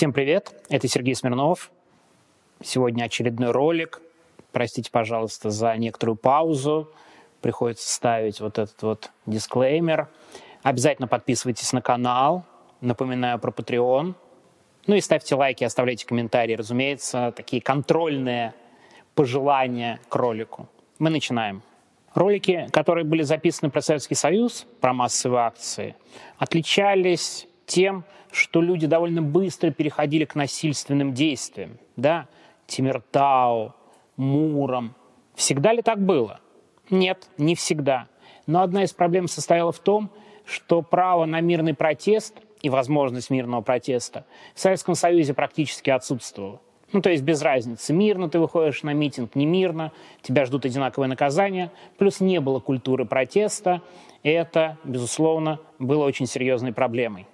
Всем привет, это Сергей Смирнов. Сегодня очередной ролик. Простите, пожалуйста, за некоторую паузу. Приходится ставить вот этот вот дисклеймер. Обязательно подписывайтесь на канал. Напоминаю про Patreon. Ну и ставьте лайки, оставляйте комментарии. Разумеется, такие контрольные пожелания к ролику. Мы начинаем. Ролики, которые были записаны про Советский Союз, про массовые акции, отличались тем, что люди довольно быстро переходили к насильственным действиям. Да? Тимиртау, Муром. Всегда ли так было? Нет, не всегда. Но одна из проблем состояла в том, что право на мирный протест и возможность мирного протеста в Советском Союзе практически отсутствовало. Ну, то есть без разницы, мирно ты выходишь на митинг, не мирно, тебя ждут одинаковые наказания. Плюс не было культуры протеста, и это, безусловно, было очень серьезной проблемой.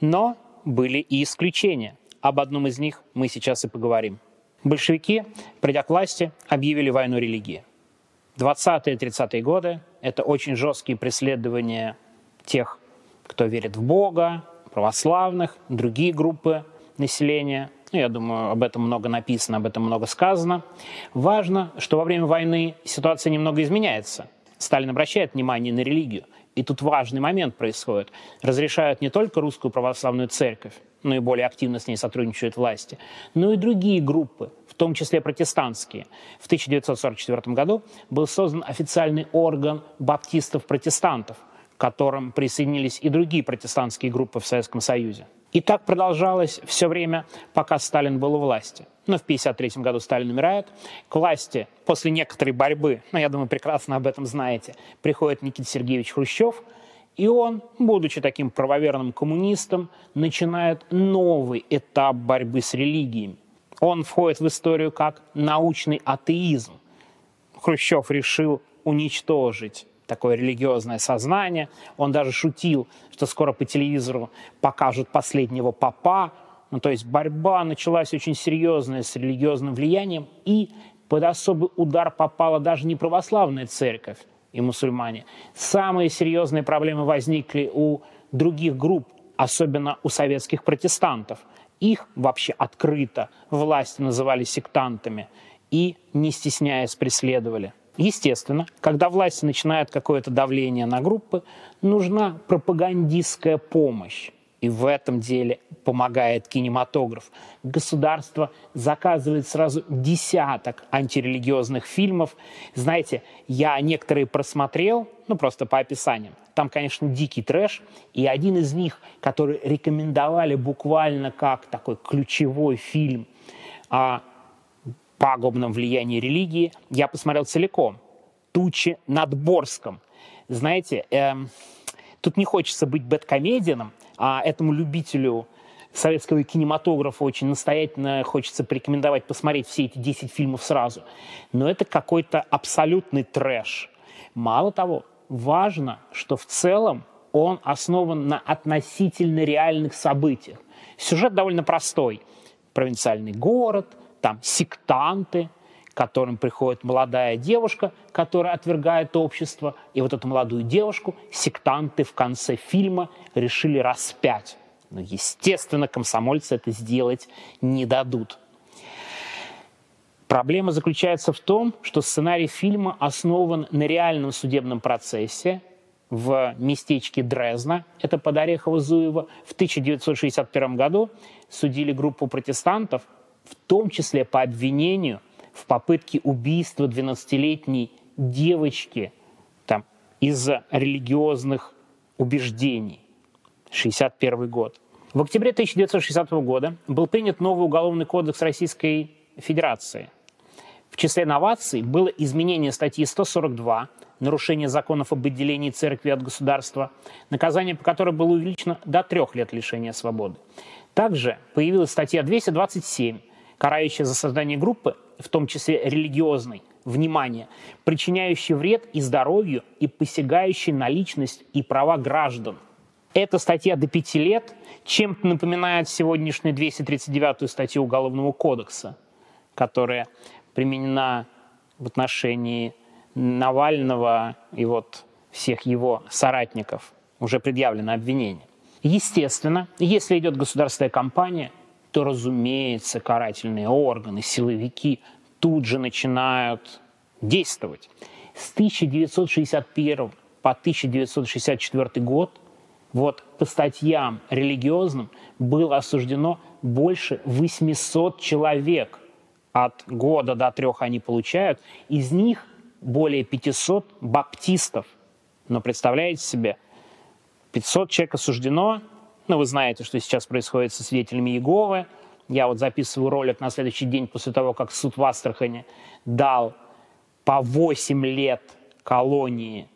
Но были и исключения. Об одном из них мы сейчас и поговорим. Большевики, придя к власти, объявили войну религии. 20-е 30-е годы – это очень жесткие преследования тех, кто верит в Бога, православных, другие группы населения. Ну, я думаю, об этом много написано, об этом много сказано. Важно, что во время войны ситуация немного изменяется. Сталин обращает внимание на религию – и тут важный момент происходит. Разрешают не только русскую православную церковь, но и более активно с ней сотрудничают власти, но и другие группы, в том числе протестантские. В 1944 году был создан официальный орган баптистов-протестантов, к которым присоединились и другие протестантские группы в Советском Союзе. И так продолжалось все время, пока Сталин был у власти. Но в 1953 году Сталин умирает. К власти после некоторой борьбы, ну, я думаю, прекрасно об этом знаете, приходит Никита Сергеевич Хрущев, и он, будучи таким правоверным коммунистом, начинает новый этап борьбы с религиями. Он входит в историю как научный атеизм. Хрущев решил уничтожить такое религиозное сознание. Он даже шутил, что скоро по телевизору покажут последнего папа. Ну, то есть борьба началась очень серьезная с религиозным влиянием, и под особый удар попала даже не православная церковь и мусульмане. Самые серьезные проблемы возникли у других групп, особенно у советских протестантов. Их вообще открыто власти называли сектантами и, не стесняясь, преследовали. Естественно, когда власти начинают какое-то давление на группы, нужна пропагандистская помощь. И в этом деле помогает кинематограф. Государство заказывает сразу десяток антирелигиозных фильмов. Знаете, я некоторые просмотрел, ну просто по описаниям. Там, конечно, дикий трэш. И один из них, который рекомендовали буквально как такой ключевой фильм, а, пагубном влиянии религии, я посмотрел целиком. «Тучи над Борском». Знаете, эм, тут не хочется быть бэткомедианом, а этому любителю советского кинематографа очень настоятельно хочется порекомендовать посмотреть все эти 10 фильмов сразу. Но это какой-то абсолютный трэш. Мало того, важно, что в целом он основан на относительно реальных событиях. Сюжет довольно простой. Провинциальный город, там сектанты, которым приходит молодая девушка, которая отвергает общество, и вот эту молодую девушку сектанты в конце фильма решили распять. Но, естественно, комсомольцы это сделать не дадут. Проблема заключается в том, что сценарий фильма основан на реальном судебном процессе в местечке Дрезна, это под Орехово-Зуево, в 1961 году судили группу протестантов, в том числе по обвинению в попытке убийства 12-летней девочки там, из-за религиозных убеждений. 61 год. В октябре 1960 года был принят новый уголовный кодекс Российской Федерации. В числе новаций было изменение статьи 142 «Нарушение законов об отделении церкви от государства», наказание по которой было увеличено до трех лет лишения свободы. Также появилась статья 227 карающая за создание группы, в том числе религиозной, внимание, причиняющий вред и здоровью, и посягающий на личность и права граждан. Эта статья до пяти лет чем-то напоминает сегодняшнюю 239-ю статью Уголовного кодекса, которая применена в отношении Навального и вот всех его соратников. Уже предъявлено обвинение. Естественно, если идет государственная кампания, то, разумеется, карательные органы, силовики тут же начинают действовать. С 1961 по 1964 год вот по статьям религиозным было осуждено больше 800 человек. От года до трех они получают. Из них более 500 баптистов. Но представляете себе, 500 человек осуждено. Ну, вы знаете, что сейчас происходит со свидетелями Иеговы. Я вот записываю ролик на следующий день после того, как суд в Астрахане дал по 8 лет колонии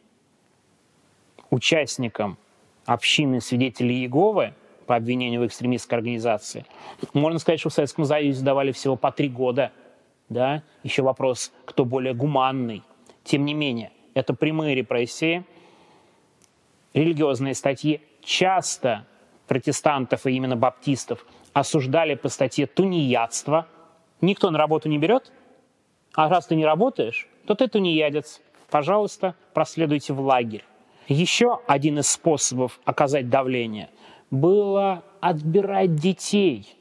участникам общины свидетелей Иеговы по обвинению в экстремистской организации. Можно сказать, что в Советском Союзе давали всего по три года. Да? Еще вопрос, кто более гуманный. Тем не менее, это прямые репрессии, религиозные статьи. Часто протестантов и именно баптистов осуждали по статье тунеядство. Никто на работу не берет, а раз ты не работаешь, то ты тунеядец. Пожалуйста, проследуйте в лагерь. Еще один из способов оказать давление было отбирать детей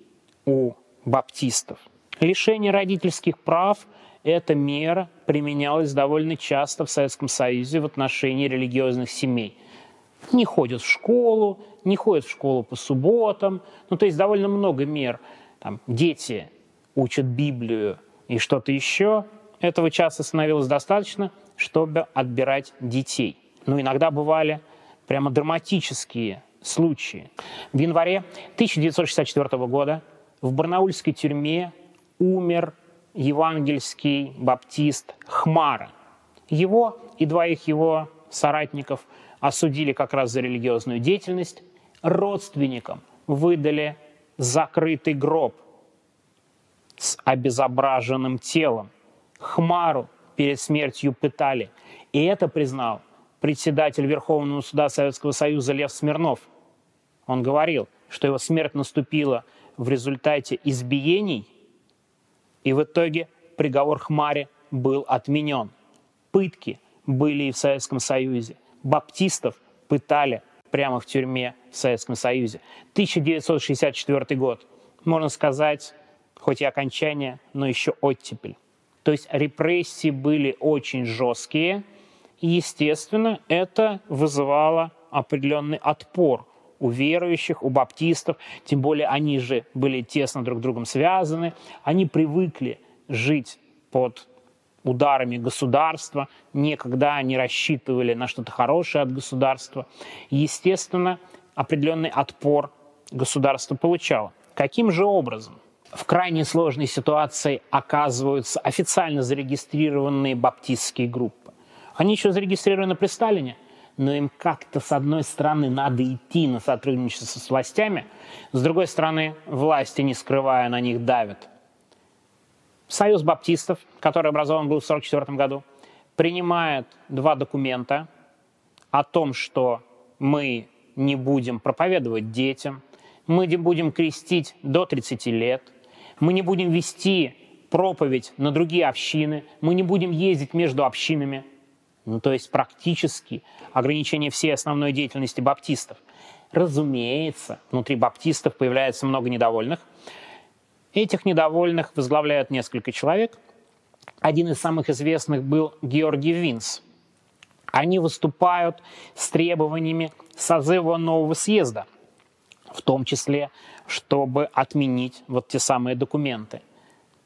у баптистов. Лишение родительских прав – эта мера применялась довольно часто в Советском Союзе в отношении религиозных семей. Не ходят в школу, не ходят в школу по субботам. Ну, то есть довольно много мер. Там, дети учат Библию и что-то еще. Этого часто становилось достаточно, чтобы отбирать детей. Но иногда бывали прямо драматические случаи. В январе 1964 года в барнаульской тюрьме умер евангельский баптист Хмара. Его и двоих его соратников осудили как раз за религиозную деятельность. Родственникам выдали закрытый гроб с обезображенным телом. Хмару перед смертью пытали. И это признал председатель Верховного суда Советского Союза Лев Смирнов. Он говорил, что его смерть наступила в результате избиений, и в итоге приговор Хмаре был отменен. Пытки были и в Советском Союзе. Баптистов пытали прямо в тюрьме в Советском Союзе. 1964 год. Можно сказать, хоть и окончание, но еще оттепель. То есть репрессии были очень жесткие, и, естественно, это вызывало определенный отпор у верующих, у баптистов, тем более они же были тесно друг с другом связаны, они привыкли жить под ударами государства, никогда не рассчитывали на что-то хорошее от государства. Естественно, определенный отпор государство получало. Каким же образом? В крайне сложной ситуации оказываются официально зарегистрированные баптистские группы. Они еще зарегистрированы при Сталине, но им как-то, с одной стороны, надо идти на сотрудничество с властями, с другой стороны, власти, не скрывая, на них давят. Союз баптистов, который образован был в 1944 году, принимает два документа о том, что мы не будем проповедовать детям, мы не будем крестить до 30 лет, мы не будем вести проповедь на другие общины, мы не будем ездить между общинами. Ну, то есть практически ограничение всей основной деятельности баптистов. Разумеется, внутри баптистов появляется много недовольных. Этих недовольных возглавляют несколько человек. Один из самых известных был Георгий Винс. Они выступают с требованиями созыва нового съезда, в том числе чтобы отменить вот те самые документы.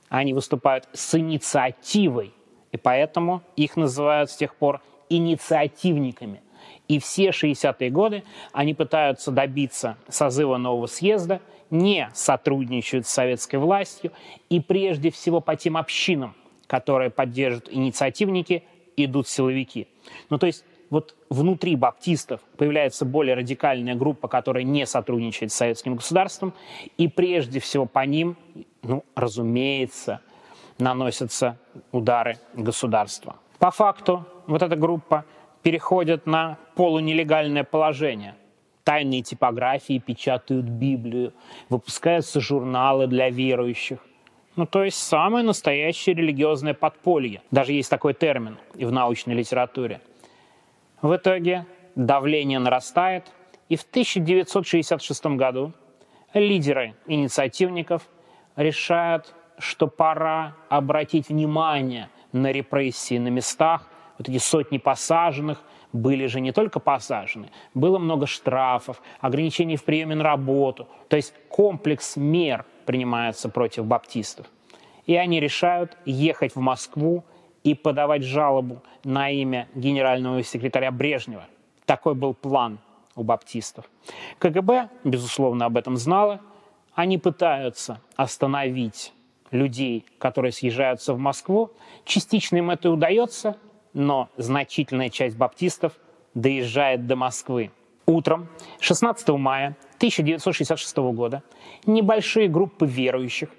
Они выступают с инициативой, и поэтому их называют с тех пор инициативниками. И все 60-е годы они пытаются добиться созыва нового съезда, не сотрудничают с советской властью и прежде всего по тем общинам, которые поддерживают инициативники, идут силовики. Ну то есть вот внутри баптистов появляется более радикальная группа, которая не сотрудничает с советским государством, и прежде всего по ним, ну, разумеется, наносятся удары государства. По факту вот эта группа переходит на полунелегальное положение. Тайные типографии печатают Библию, выпускаются журналы для верующих. Ну, то есть самое настоящее религиозное подполье. Даже есть такой термин и в научной литературе – в итоге давление нарастает, и в 1966 году лидеры инициативников решают, что пора обратить внимание на репрессии на местах, вот эти сотни посаженных, были же не только посажены, было много штрафов, ограничений в приеме на работу. То есть комплекс мер принимается против баптистов. И они решают ехать в Москву и подавать жалобу на имя генерального секретаря Брежнева. Такой был план у баптистов. КГБ, безусловно, об этом знала. Они пытаются остановить людей, которые съезжаются в Москву. Частично им это удается, но значительная часть баптистов доезжает до Москвы. Утром 16 мая 1966 года небольшие группы верующих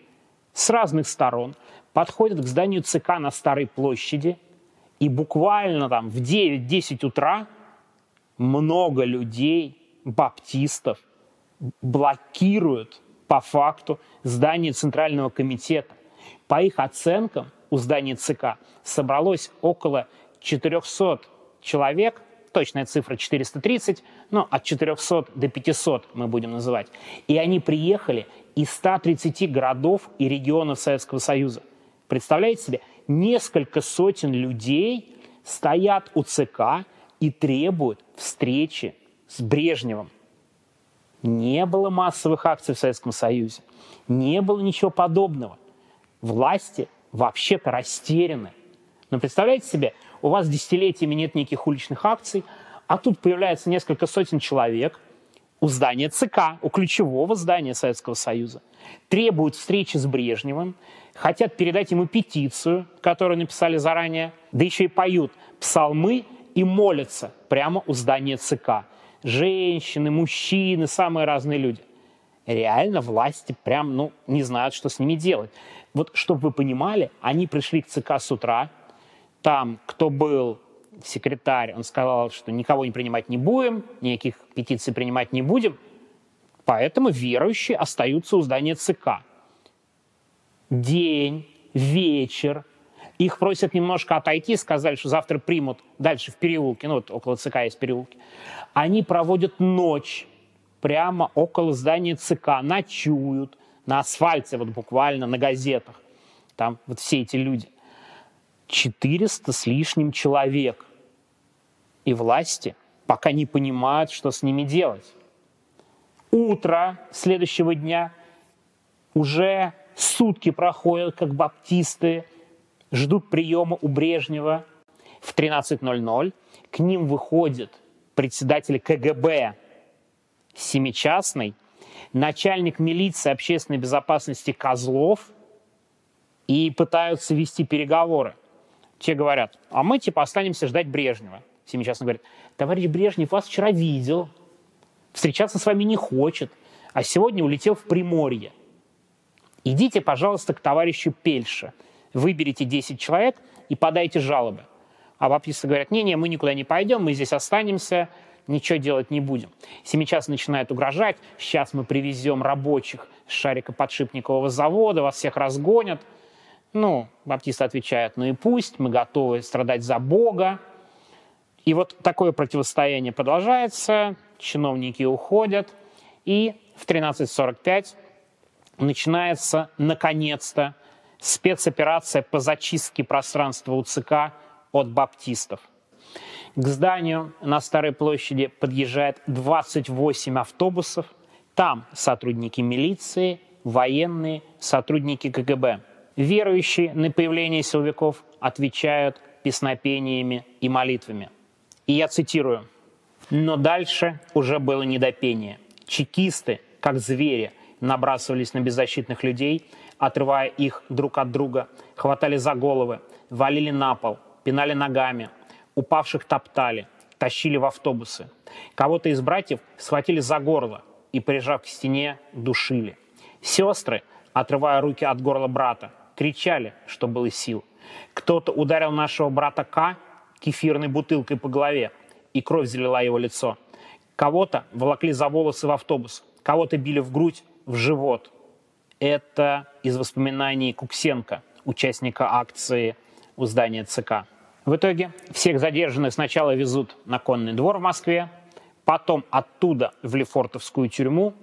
с разных сторон подходят к зданию ЦК на Старой площади, и буквально там в 9-10 утра много людей, баптистов, блокируют по факту здание Центрального комитета. По их оценкам, у здания ЦК собралось около 400 человек, точная цифра 430, но от 400 до 500 мы будем называть. И они приехали из 130 городов и регионов Советского Союза. Представляете себе, несколько сотен людей стоят у ЦК и требуют встречи с Брежневым. Не было массовых акций в Советском Союзе. Не было ничего подобного. Власти вообще-то растеряны. Но представляете себе, у вас десятилетиями нет никаких уличных акций, а тут появляется несколько сотен человек у здания ЦК, у ключевого здания Советского Союза, требуют встречи с Брежневым, хотят передать ему петицию, которую написали заранее, да еще и поют псалмы и молятся прямо у здания ЦК. Женщины, мужчины, самые разные люди. Реально власти прям, ну, не знают, что с ними делать. Вот, чтобы вы понимали, они пришли к ЦК с утра, там, кто был секретарь, он сказал, что никого не принимать не будем, никаких петиций принимать не будем, поэтому верующие остаются у здания ЦК. День, вечер, их просят немножко отойти, сказали, что завтра примут дальше в переулке, ну вот около ЦК есть переулки. Они проводят ночь прямо около здания ЦК, ночуют на асфальте, вот буквально на газетах. Там вот все эти люди. 400 с лишним человек. И власти пока не понимают, что с ними делать. Утро следующего дня уже сутки проходят, как баптисты ждут приема у Брежнева. В 13.00 к ним выходит председатель КГБ Семичастный, начальник милиции общественной безопасности Козлов и пытаются вести переговоры. Те говорят, а мы типа останемся ждать Брежнева. Семичастный говорит, товарищ Брежнев вас вчера видел, встречаться с вами не хочет, а сегодня улетел в Приморье. Идите, пожалуйста, к товарищу Пельше, выберите 10 человек и подайте жалобы. А баптисты говорят, не-не, мы никуда не пойдем, мы здесь останемся, ничего делать не будем. Семичас начинает угрожать, сейчас мы привезем рабочих с шарикоподшипникового завода, вас всех разгонят – ну, баптисты отвечают, ну и пусть, мы готовы страдать за Бога. И вот такое противостояние продолжается, чиновники уходят, и в 13.45 начинается, наконец-то, спецоперация по зачистке пространства УЦК от баптистов. К зданию на Старой площади подъезжает 28 автобусов. Там сотрудники милиции, военные, сотрудники КГБ. Верующие на появление силовиков отвечают песнопениями и молитвами. И я цитирую. «Но дальше уже было недопение. Чекисты, как звери, набрасывались на беззащитных людей, отрывая их друг от друга, хватали за головы, валили на пол, пинали ногами, упавших топтали, тащили в автобусы. Кого-то из братьев схватили за горло и, прижав к стене, душили. Сестры, отрывая руки от горла брата, кричали, что было сил. Кто-то ударил нашего брата К кефирной бутылкой по голове, и кровь залила его лицо. Кого-то волокли за волосы в автобус, кого-то били в грудь, в живот. Это из воспоминаний Куксенко, участника акции у здания ЦК. В итоге всех задержанных сначала везут на конный двор в Москве, потом оттуда в Лефортовскую тюрьму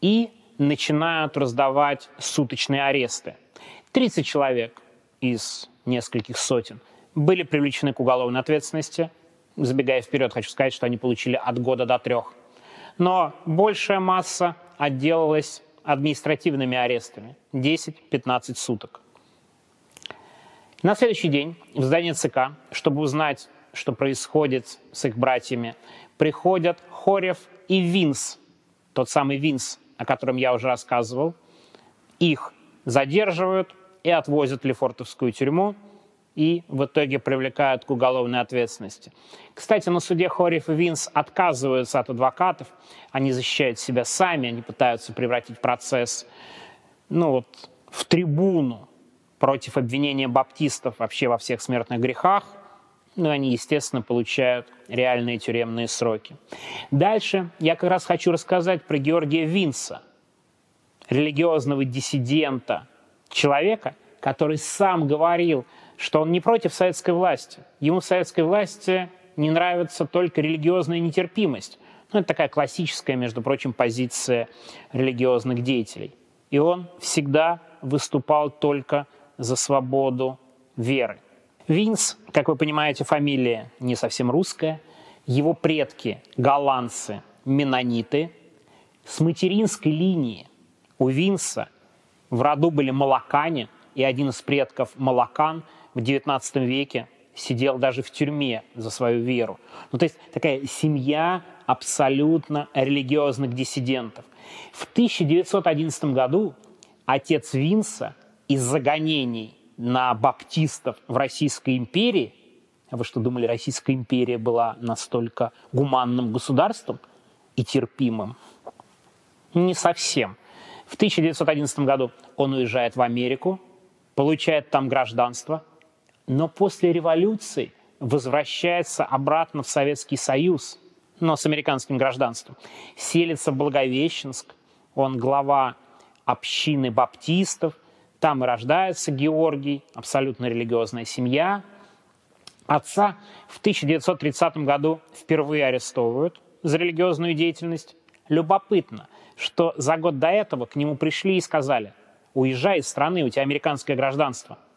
и начинают раздавать суточные аресты. 30 человек из нескольких сотен были привлечены к уголовной ответственности. Забегая вперед, хочу сказать, что они получили от года до трех. Но большая масса отделалась административными арестами 10-15 суток. На следующий день в здание ЦК, чтобы узнать, что происходит с их братьями, приходят Хорев и Винс, тот самый Винс, о котором я уже рассказывал. Их задерживают и отвозят в Лефортовскую тюрьму и в итоге привлекают к уголовной ответственности. Кстати, на суде Хорев и Винс отказываются от адвокатов, они защищают себя сами, они пытаются превратить процесс ну, вот, в трибуну против обвинения баптистов вообще во всех смертных грехах, ну, они, естественно, получают реальные тюремные сроки. Дальше я как раз хочу рассказать про Георгия Винса, религиозного диссидента, человека, который сам говорил, что он не против советской власти. Ему в советской власти не нравится только религиозная нетерпимость. Ну, это такая классическая, между прочим, позиция религиозных деятелей. И он всегда выступал только за свободу веры. Винс, как вы понимаете, фамилия не совсем русская. Его предки – голландцы, менониты. С материнской линии у Винса в роду были молокане, и один из предков молокан – в XIX веке сидел даже в тюрьме за свою веру. Ну, то есть такая семья абсолютно религиозных диссидентов. В 1911 году отец Винса из загонений на баптистов в Российской империи, а вы что думали, Российская империя была настолько гуманным государством и терпимым? Не совсем. В 1911 году он уезжает в Америку, получает там гражданство – но после революции возвращается обратно в Советский Союз, но с американским гражданством. Селится в Благовещенск, он глава общины баптистов, там и рождается Георгий, абсолютно религиозная семья. Отца в 1930 году впервые арестовывают за религиозную деятельность. Любопытно, что за год до этого к нему пришли и сказали, уезжай из страны, у тебя американское гражданство –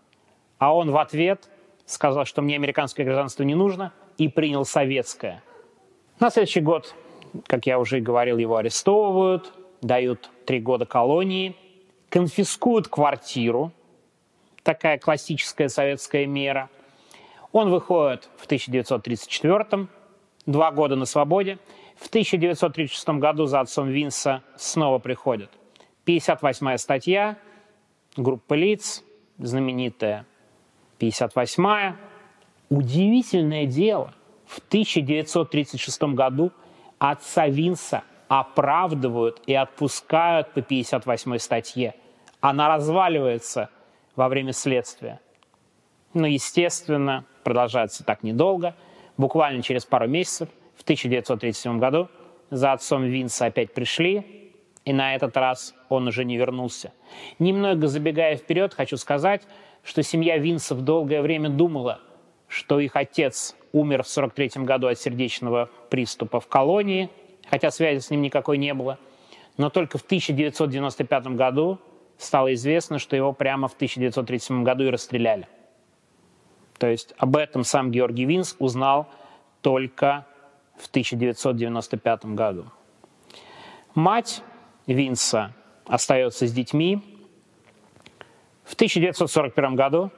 а он в ответ сказал, что мне американское гражданство не нужно, и принял советское. На следующий год, как я уже говорил, его арестовывают, дают три года колонии, конфискуют квартиру, такая классическая советская мера. Он выходит в 1934 два года на свободе. В 1936 году за отцом Винса снова приходит. 58-я статья, группа лиц, знаменитая 58-я. Удивительное дело, в 1936 году отца Винса оправдывают и отпускают по 58-й статье. Она разваливается во время следствия. Но, естественно, продолжается так недолго. Буквально через пару месяцев, в 1937 году, за отцом Винса опять пришли, и на этот раз он уже не вернулся. Немного забегая вперед, хочу сказать, что семья Винсов долгое время думала, что их отец умер в 43 году от сердечного приступа в колонии, хотя связи с ним никакой не было. Но только в 1995 году стало известно, что его прямо в 1937 году и расстреляли. То есть об этом сам Георгий Винс узнал только в 1995 году. Мать Винса остается с детьми, в 1941 году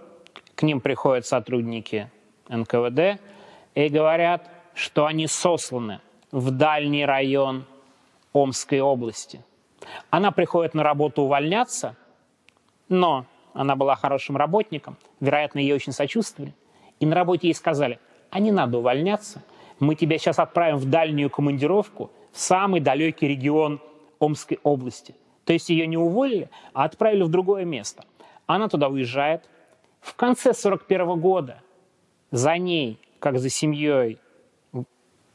к ним приходят сотрудники НКВД и говорят, что они сосланы в дальний район Омской области. Она приходит на работу увольняться, но она была хорошим работником, вероятно, ей очень сочувствовали. И на работе ей сказали, а не надо увольняться, мы тебя сейчас отправим в дальнюю командировку в самый далекий регион Омской области. То есть ее не уволили, а отправили в другое место. Она туда уезжает. В конце 41 года за ней, как за семьей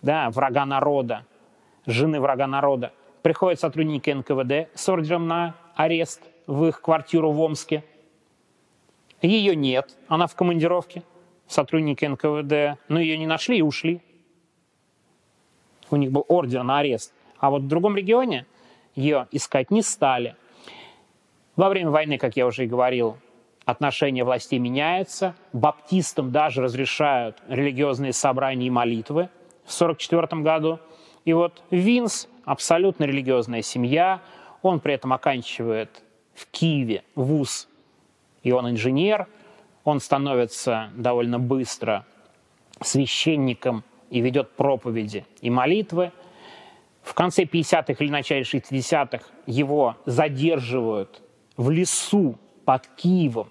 да, врага народа, жены врага народа, приходят сотрудники НКВД с ордером на арест в их квартиру в Омске. Ее нет, она в командировке. Сотрудники НКВД, но ее не нашли и ушли. У них был ордер на арест. А вот в другом регионе ее искать не стали. Во время войны, как я уже и говорил, отношения властей меняются. Баптистам даже разрешают религиозные собрания и молитвы в 1944 году. И вот Винс, абсолютно религиозная семья, он при этом оканчивает в Киеве вуз, и он инженер, он становится довольно быстро священником и ведет проповеди и молитвы. В конце 50-х или начале 60-х его задерживают в лесу под Киевом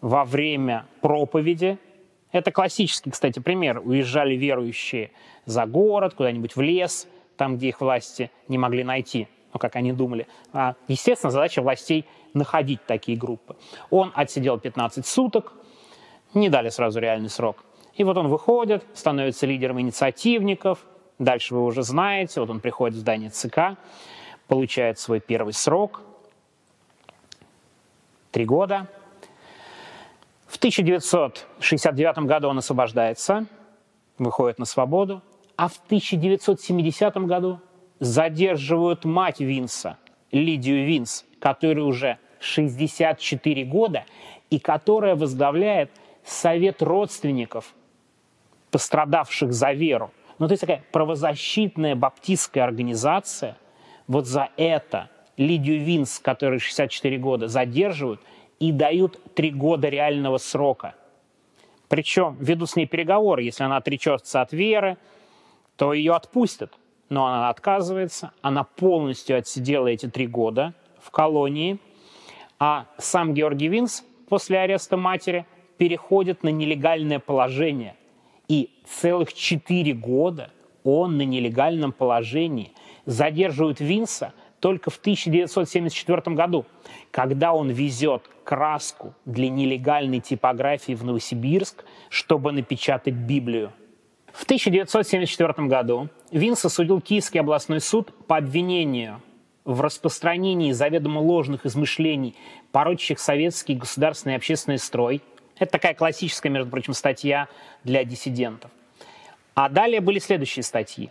во время проповеди. Это классический, кстати, пример. Уезжали верующие за город, куда-нибудь в лес, там, где их власти не могли найти, ну, как они думали. А, естественно, задача властей находить такие группы. Он отсидел 15 суток, не дали сразу реальный срок. И вот он выходит, становится лидером инициативников. Дальше вы уже знаете, вот он приходит в здание ЦК, получает свой первый срок. Три года. В 1969 году он освобождается, выходит на свободу, а в 1970 году задерживают мать Винса, Лидию Винс, которая уже 64 года и которая возглавляет Совет родственников пострадавших за веру. Ну, то есть такая правозащитная баптистская организация, вот за это Лидию Винс, которой 64 года, задерживают и дают 3 года реального срока. Причем ведут с ней переговоры. Если она отречется от веры, то ее отпустят. Но она отказывается. Она полностью отсидела эти три года в колонии. А сам Георгий Винс после ареста матери переходит на нелегальное положение – и целых четыре года он на нелегальном положении. Задерживают Винса только в 1974 году, когда он везет краску для нелегальной типографии в Новосибирск, чтобы напечатать Библию. В 1974 году Винс осудил Киевский областной суд по обвинению в распространении заведомо ложных измышлений, порочащих советский государственный и общественный строй – это такая классическая, между прочим, статья для диссидентов. А далее были следующие статьи.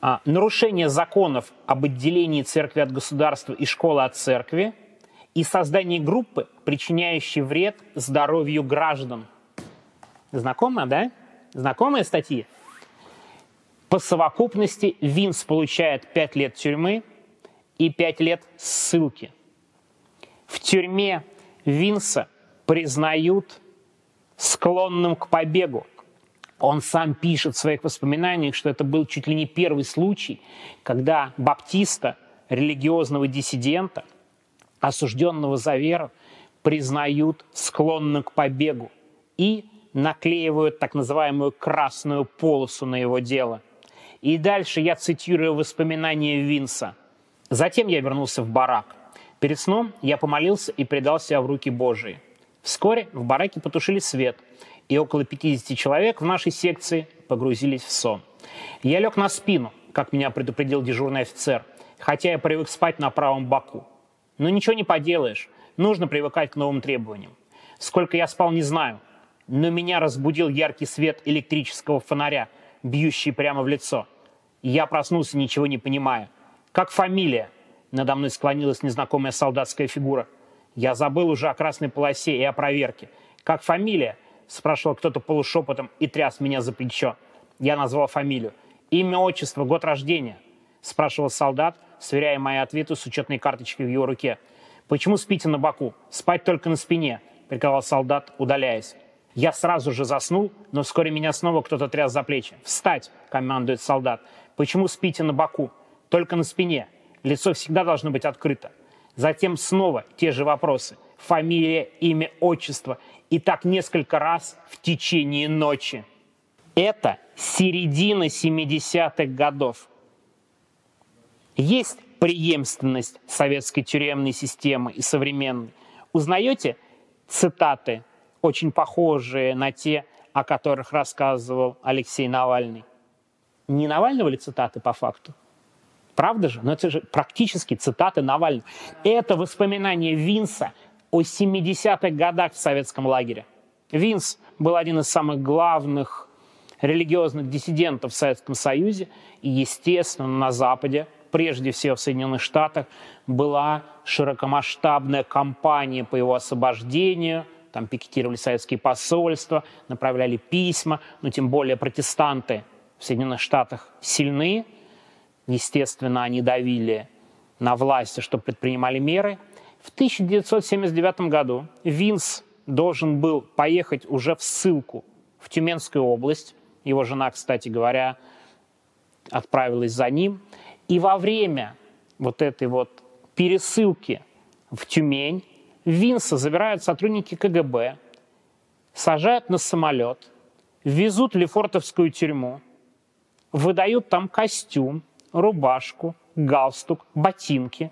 А, нарушение законов об отделении церкви от государства и школы от церкви и создание группы, причиняющей вред здоровью граждан. Знакомо, да? Знакомые статьи? По совокупности Винс получает 5 лет тюрьмы и 5 лет ссылки. В тюрьме Винса признают склонным к побегу. Он сам пишет в своих воспоминаниях, что это был чуть ли не первый случай, когда баптиста, религиозного диссидента, осужденного за веру, признают склонным к побегу и наклеивают так называемую красную полосу на его дело. И дальше я цитирую воспоминания Винса. Затем я вернулся в барак. Перед сном я помолился и предал себя в руки Божии – Вскоре в бараке потушили свет, и около 50 человек в нашей секции погрузились в сон. Я лег на спину, как меня предупредил дежурный офицер, хотя я привык спать на правом боку. Но ничего не поделаешь, нужно привыкать к новым требованиям. Сколько я спал, не знаю, но меня разбудил яркий свет электрического фонаря, бьющий прямо в лицо. Я проснулся, ничего не понимая. «Как фамилия?» Надо мной склонилась незнакомая солдатская фигура – я забыл уже о красной полосе и о проверке. Как фамилия? Спрашивал кто-то полушепотом и тряс меня за плечо. Я назвал фамилию. Имя, отчество, год рождения? Спрашивал солдат, сверяя мои ответы с учетной карточкой в его руке. «Почему спите на боку? Спать только на спине», — приказал солдат, удаляясь. Я сразу же заснул, но вскоре меня снова кто-то тряс за плечи. «Встать!» — командует солдат. «Почему спите на боку? Только на спине. Лицо всегда должно быть открыто. Затем снова те же вопросы. Фамилия, имя, отчество. И так несколько раз в течение ночи. Это середина 70-х годов. Есть преемственность советской тюремной системы и современной. Узнаете цитаты, очень похожие на те, о которых рассказывал Алексей Навальный? Не Навального ли цитаты по факту? Правда же? Но это же практически цитаты Навального. Это воспоминание Винса о 70-х годах в советском лагере. Винс был один из самых главных религиозных диссидентов в Советском Союзе и, естественно, на Западе прежде всего в Соединенных Штатах, была широкомасштабная кампания по его освобождению. Там пикетировали советские посольства, направляли письма, но тем более протестанты в Соединенных Штатах сильны. Естественно, они давили на власти, чтобы предпринимали меры. В 1979 году Винс должен был поехать уже в ссылку в Тюменскую область. Его жена, кстати говоря, отправилась за ним. И во время вот этой вот пересылки в Тюмень Винса забирают сотрудники КГБ, сажают на самолет, везут в Лефортовскую тюрьму, выдают там костюм, рубашку, галстук, ботинки,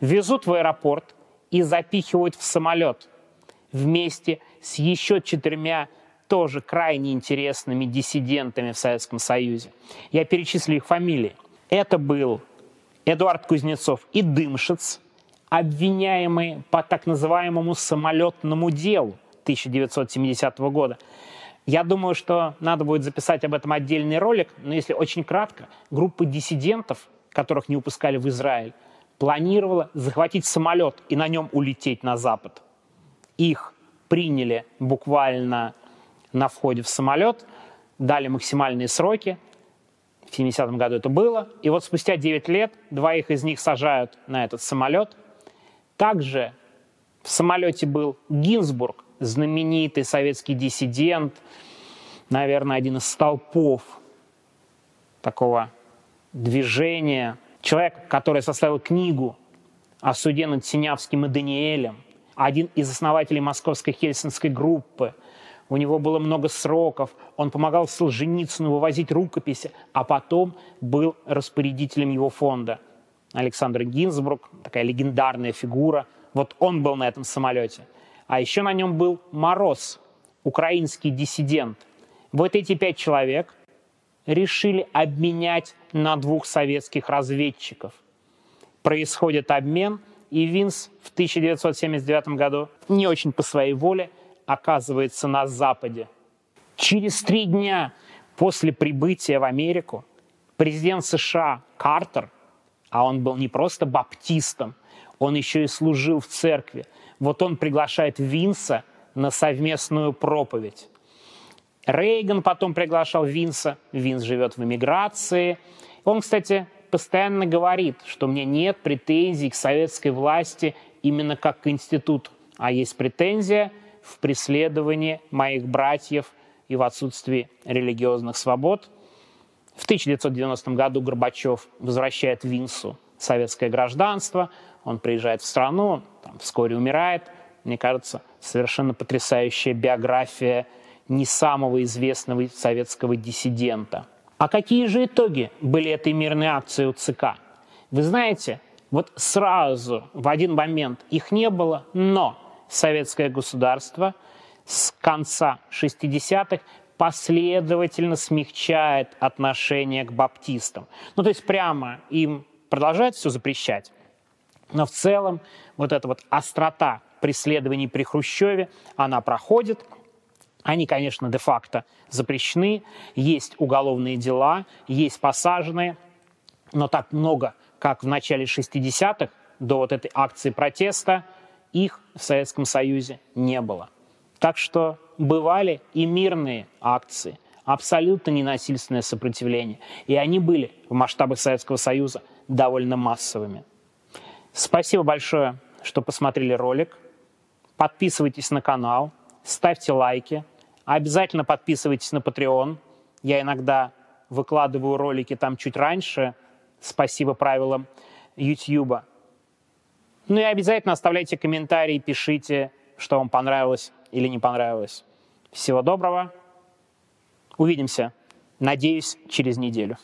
везут в аэропорт и запихивают в самолет вместе с еще четырьмя тоже крайне интересными диссидентами в Советском Союзе. Я перечислю их фамилии. Это был Эдуард Кузнецов и Дымшиц, обвиняемые по так называемому самолетному делу 1970 года. Я думаю, что надо будет записать об этом отдельный ролик, но если очень кратко, группа диссидентов, которых не упускали в Израиль, планировала захватить самолет и на нем улететь на Запад. Их приняли буквально на входе в самолет, дали максимальные сроки. В 70-м году это было. И вот спустя 9 лет двоих из них сажают на этот самолет. Также в самолете был Гинзбург, знаменитый советский диссидент, наверное, один из столпов такого движения. Человек, который составил книгу о суде над Синявским и Даниэлем, один из основателей московской хельсинской группы – у него было много сроков, он помогал Солженицыну вывозить рукописи, а потом был распорядителем его фонда. Александр Гинзбург, такая легендарная фигура, вот он был на этом самолете. А еще на нем был Мороз, украинский диссидент. Вот эти пять человек решили обменять на двух советских разведчиков. Происходит обмен, и Винс в 1979 году не очень по своей воле оказывается на Западе. Через три дня после прибытия в Америку президент США Картер, а он был не просто баптистом, он еще и служил в церкви, вот он приглашает Винса на совместную проповедь. Рейган потом приглашал Винса, Винс живет в эмиграции. Он, кстати, постоянно говорит, что мне нет претензий к советской власти именно как к институту, а есть претензия – в преследовании моих братьев и в отсутствии религиозных свобод. В 1990 году Горбачев возвращает Винсу советское гражданство, он приезжает в страну, там, вскоре умирает. Мне кажется, совершенно потрясающая биография не самого известного советского диссидента. А какие же итоги были этой мирной акции у ЦК? Вы знаете, вот сразу, в один момент их не было, но советское государство с конца 60-х последовательно смягчает отношение к баптистам. Ну, то есть прямо им продолжает все запрещать, но в целом вот эта вот острота преследований при Хрущеве, она проходит. Они, конечно, де-факто запрещены, есть уголовные дела, есть посаженные, но так много, как в начале 60-х, до вот этой акции протеста – их в Советском Союзе не было. Так что бывали и мирные акции, абсолютно ненасильственное сопротивление. И они были в масштабах Советского Союза довольно массовыми. Спасибо большое, что посмотрели ролик. Подписывайтесь на канал, ставьте лайки. Обязательно подписывайтесь на Patreon. Я иногда выкладываю ролики там чуть раньше. Спасибо правилам YouTube. Ну и обязательно оставляйте комментарии, пишите, что вам понравилось или не понравилось. Всего доброго. Увидимся, надеюсь, через неделю.